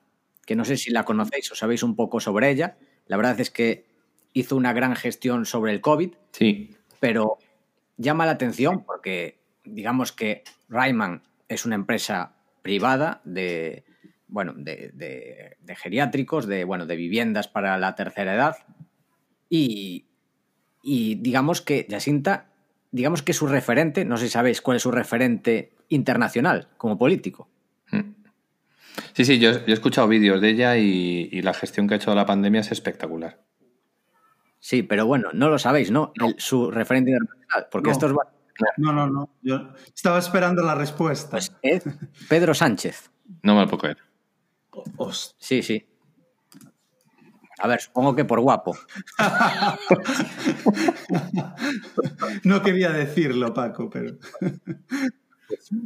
que no sé si la conocéis o sabéis un poco sobre ella. La verdad es que hizo una gran gestión sobre el COVID, Sí. pero llama la atención porque digamos que Ryman es una empresa privada de bueno de, de- de geriátricos, de bueno, de viviendas para la tercera edad. Y, y digamos que Jacinta, digamos que su referente, no sé si sabéis cuál es su referente internacional como político. Mm. Sí, sí, yo, yo he escuchado vídeos de ella y, y la gestión que ha hecho de la pandemia es espectacular. Sí, pero bueno, no lo sabéis, ¿no? El- su referente internacional, porque No. esto es, No, no, no. Yo estaba esperando la respuesta. pues, es Pedro Sánchez. No me lo puedo creer. Sí, sí. A ver, supongo que por guapo. No quería decirlo, Paco, pero.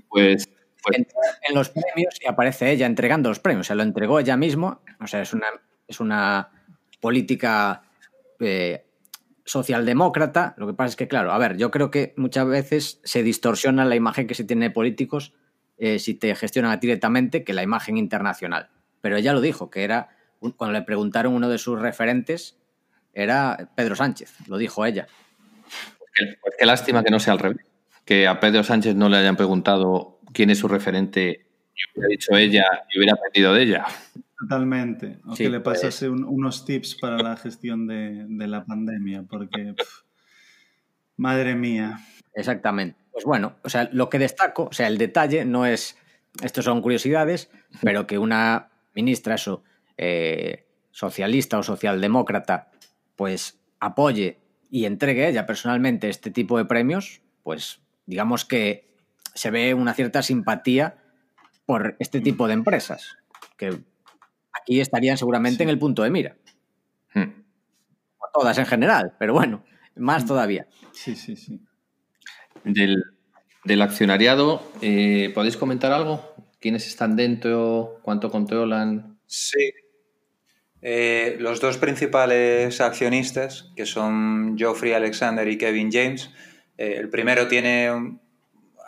Pues, pues Entra en los premios y aparece ella entregando los premios. Se lo entregó ella misma. O sea, es una, es una política eh, socialdemócrata. Lo que pasa es que, claro, a ver, yo creo que muchas veces se distorsiona la imagen que se tiene de políticos eh, si te gestionan directamente que la imagen internacional. Pero ella lo dijo, que era, cuando le preguntaron uno de sus referentes, era Pedro Sánchez, lo dijo ella. qué, pues qué lástima que no sea al revés. Que a Pedro Sánchez no le hayan preguntado quién es su referente y hubiera dicho ella y hubiera aprendido de ella. Totalmente. O Sí, que le pues. pasase un- unos tips para la gestión de, de la pandemia, porque. madre mía. Exactamente. Pues bueno, o sea, lo que destaco, o sea, el detalle no es, estos son curiosidades, pero que una ministra, eso, eh, socialista o socialdemócrata, pues apoye y entregue ella personalmente este tipo de premios, pues digamos que se ve una cierta simpatía por este tipo de empresas, que aquí estarían seguramente en el punto de mira, Mm. o todas en general, pero bueno, más todavía. Sí, sí, sí. Del, del accionariado, eh, ¿podéis comentar algo? ¿Quiénes están dentro? ¿Cuánto controlan? Sí. Eh, los dos principales accionistas, que son Geoffrey Alexander y Kevin James, eh, el primero tiene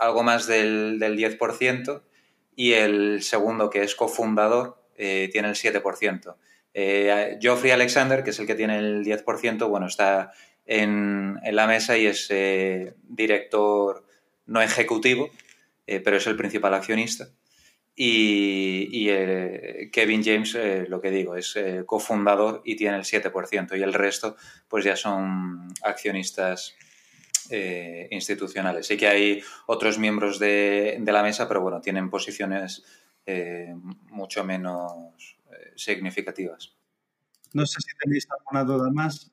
algo más del, del 10% y el segundo, que es cofundador, eh, tiene el 7%. Eh, Geoffrey Alexander, que es el que tiene el 10%, bueno, está en, la mesa y es eh, director no ejecutivo, eh, pero es el principal accionista. Y, Kevin James, lo que digo, es cofundador y tiene el 7%. Y el resto, pues ya son accionistas institucionales. Sí que hay otros miembros de, de la mesa, pero bueno, tienen posiciones eh, mucho menos eh, significativas. No sé si tenéis alguna duda más.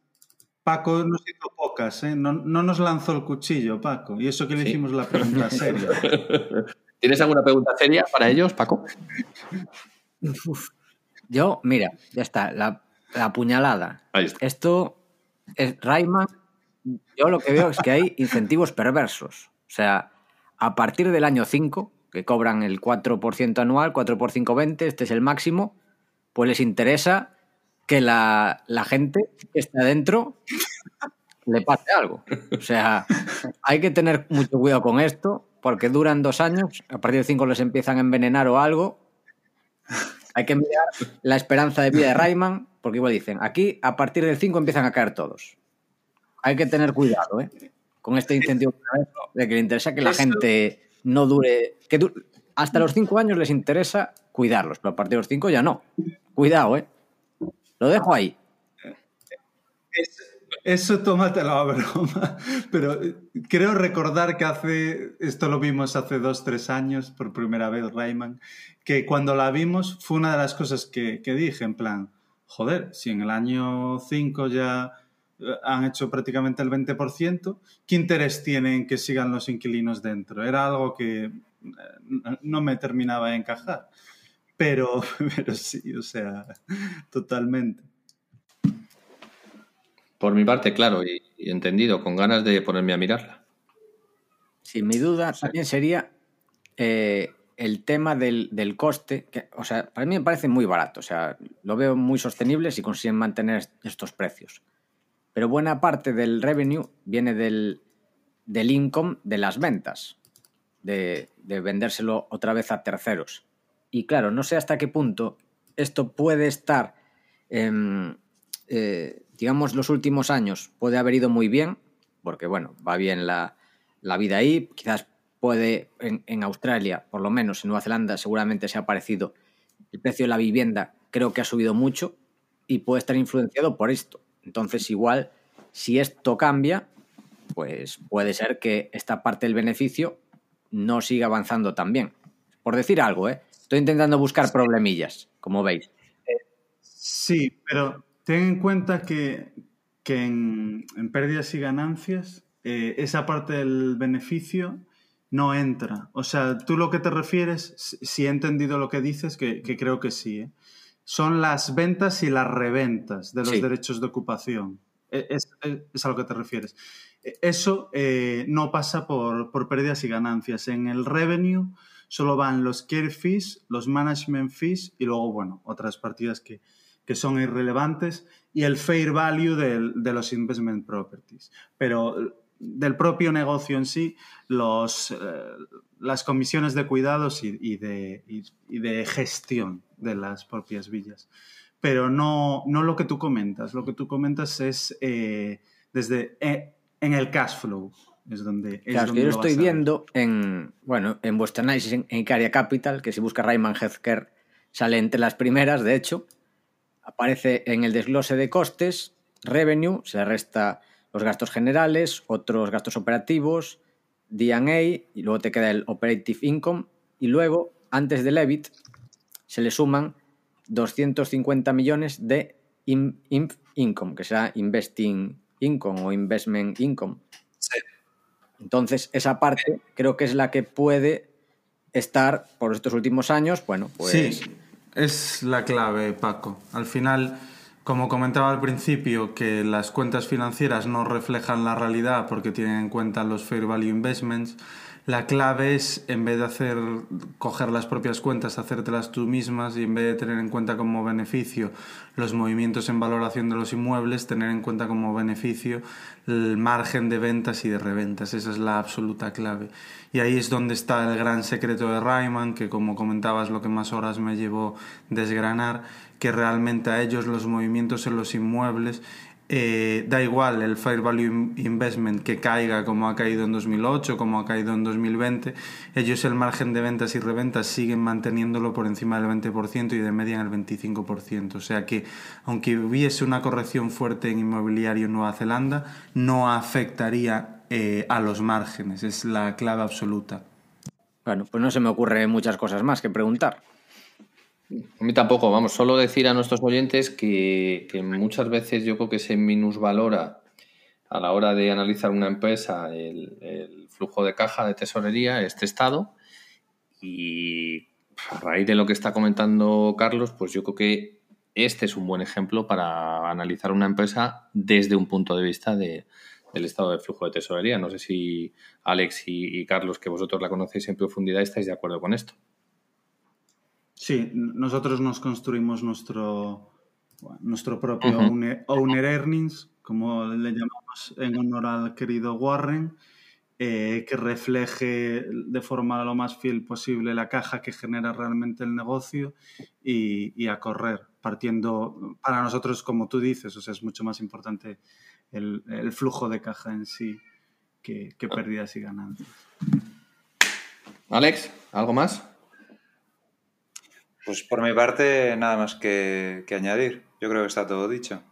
Paco nos hizo pocas, ¿eh? No, no nos lanzó el cuchillo, Paco. Y eso que le Sí. hicimos la pregunta seria. ¿Tienes alguna pregunta seria para ellos, Paco? Yo, mira, ya está, la, la puñalada. Ahí está. Esto es Rayman. Yo lo que veo es que hay incentivos perversos. O sea, a partir del año 5, que cobran el 4% anual, 4 por 5, 20, este es el máximo, pues les interesa que la, la gente que está dentro le pase algo. O sea, hay que tener mucho cuidado con esto, porque duran dos años, a partir del 5 les empiezan a envenenar o algo. Hay que mirar la esperanza de vida de Rayman, porque igual dicen, aquí a partir del 5 empiezan a caer todos. Hay que tener cuidado, ¿eh? Con este incentivo de que le interesa que la gente no dure. Que hasta los 5 años les interesa cuidarlos, pero a partir de los 5 ya no. Cuidado, ¿eh? Lo dejo ahí. Es- Eso tómatelo a broma, pero eh, creo recordar que hace, esto lo vimos hace dos, tres años, por primera vez, Rayman, que cuando la vimos fue una de las cosas que, que dije, en plan, joder, si en el año 5 ya han hecho prácticamente el 20%, ¿qué interés tienen que sigan los inquilinos dentro? Era algo que eh, no me terminaba de encajar, pero, pero sí, o sea, totalmente. Por mi parte, claro, y, y entendido, con ganas de ponerme a mirarla. Sí, mi duda también sería eh, el tema del, del coste, que, o sea, para mí me parece muy barato, o sea, lo veo muy sostenible si consiguen mantener estos precios. Pero buena parte del revenue viene del, del income de las ventas. de, de vendérselo otra vez a terceros. Y claro, no sé hasta qué punto esto puede estar, eh, eh, digamos, los últimos años puede haber ido muy bien, porque bueno, va bien la, la vida ahí, quizás puede en, en, Australia, por lo menos en Nueva Zelanda, seguramente se ha parecido. El precio de la vivienda creo que ha subido mucho y puede estar influenciado por esto. Entonces, igual, si esto cambia, pues puede ser que esta parte del beneficio no siga avanzando tan bien. Por decir algo, ¿eh? Estoy intentando buscar problemillas, como veis. Sí, pero ten en cuenta que, que en, en, pérdidas y ganancias eh, esa parte del beneficio no entra. O sea, tú lo que te refieres, si he entendido lo que dices, que, que creo que sí, ¿eh? Son las ventas y las reventas de los sí. derechos de ocupación. E, es, es, es, a lo que te refieres. E, eso eh, no pasa por, por, pérdidas y ganancias. En el revenue solo van los care fees, los management fees y luego, bueno, otras partidas que, que son irrelevantes y el fair value de, de los investment properties. Pero del propio negocio en sí, los, eh, las comisiones de cuidados y, y, de, y, y, de, gestión de las propias villas. Pero no, no lo que tú comentas. Lo que tú comentas es eh, desde eh, en el cash flow. Es donde, es claro, donde yo estoy viendo en, bueno, en vuestro análisis en, en Icaria Capital, que si busca Rayman Healthcare sale entre las primeras, de hecho. Aparece en el desglose de costes, revenue, se resta los gastos generales, otros gastos operativos, D&A y luego te queda el operative income y luego, antes del EBIT, se le suman 250 millones de in, in, income, que será investing income o investment income. Sí. Entonces, esa parte creo que es la que puede estar por estos últimos años, bueno, pues... Sí, es la clave, Paco. Al final como comentaba al principio, que las cuentas financieras no reflejan la realidad porque tienen en cuenta los fair value investments, la clave es, en vez de hacer, coger las propias cuentas, hacértelas tú mismas y en vez de tener en cuenta como beneficio los movimientos en valoración de los inmuebles, tener en cuenta como beneficio el margen de ventas y de reventas. Esa es la absoluta clave. Y ahí es donde está el gran secreto de Ryman, que como comentabas, lo que más horas me llevó desgranar, que realmente a ellos los movimientos en los inmuebles eh, da igual el Fair Value Investment que caiga como ha caído en 2008, como ha caído en 2020, ellos el margen de ventas y reventas siguen manteniéndolo por encima del 20% y de media en el 25%. O sea que aunque hubiese una corrección fuerte en inmobiliario en Nueva Zelanda, no afectaría eh, a los márgenes, es la clave absoluta. Bueno, pues no se me ocurre muchas cosas más que preguntar. A mí tampoco, vamos, solo decir a nuestros oyentes que, muchas veces yo creo que se minusvalora a la hora de analizar una empresa el, flujo de caja de tesorería, este estado, y a raíz de lo que está comentando Carlos, pues yo creo que este es un buen ejemplo para analizar una empresa desde un punto de vista de, del estado de flujo de tesorería. No sé si Alex y Carlos, que vosotros la conocéis en profundidad, estáis de acuerdo con esto. Sí, nosotros nos construimos nuestro, nuestro propio uh -huh. owner, owner, earnings, como le llamamos en honor al querido Warren, eh, que refleje de forma lo más fiel posible la caja que genera realmente el negocio y, y, a correr, partiendo, para nosotros, como tú dices, o sea, es mucho más importante el, el flujo de caja en sí que, que pérdidas y ganancias. Alex, ¿algo más? Pues por mi parte, nada más que, que, añadir. Yo creo que está todo dicho.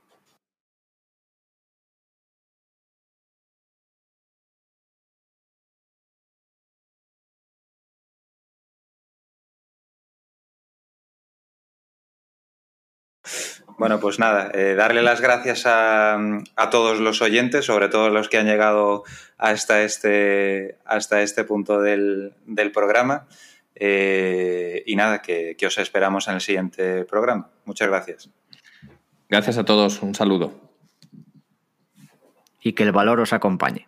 Bueno, pues nada, eh, darle las gracias a, a, todos los oyentes, sobre todo los que han llegado hasta este, hasta este punto del, del programa. Eh, y nada, que, que os esperamos en el siguiente programa. Muchas gracias. Gracias a todos, un saludo. Y que el valor os acompañe.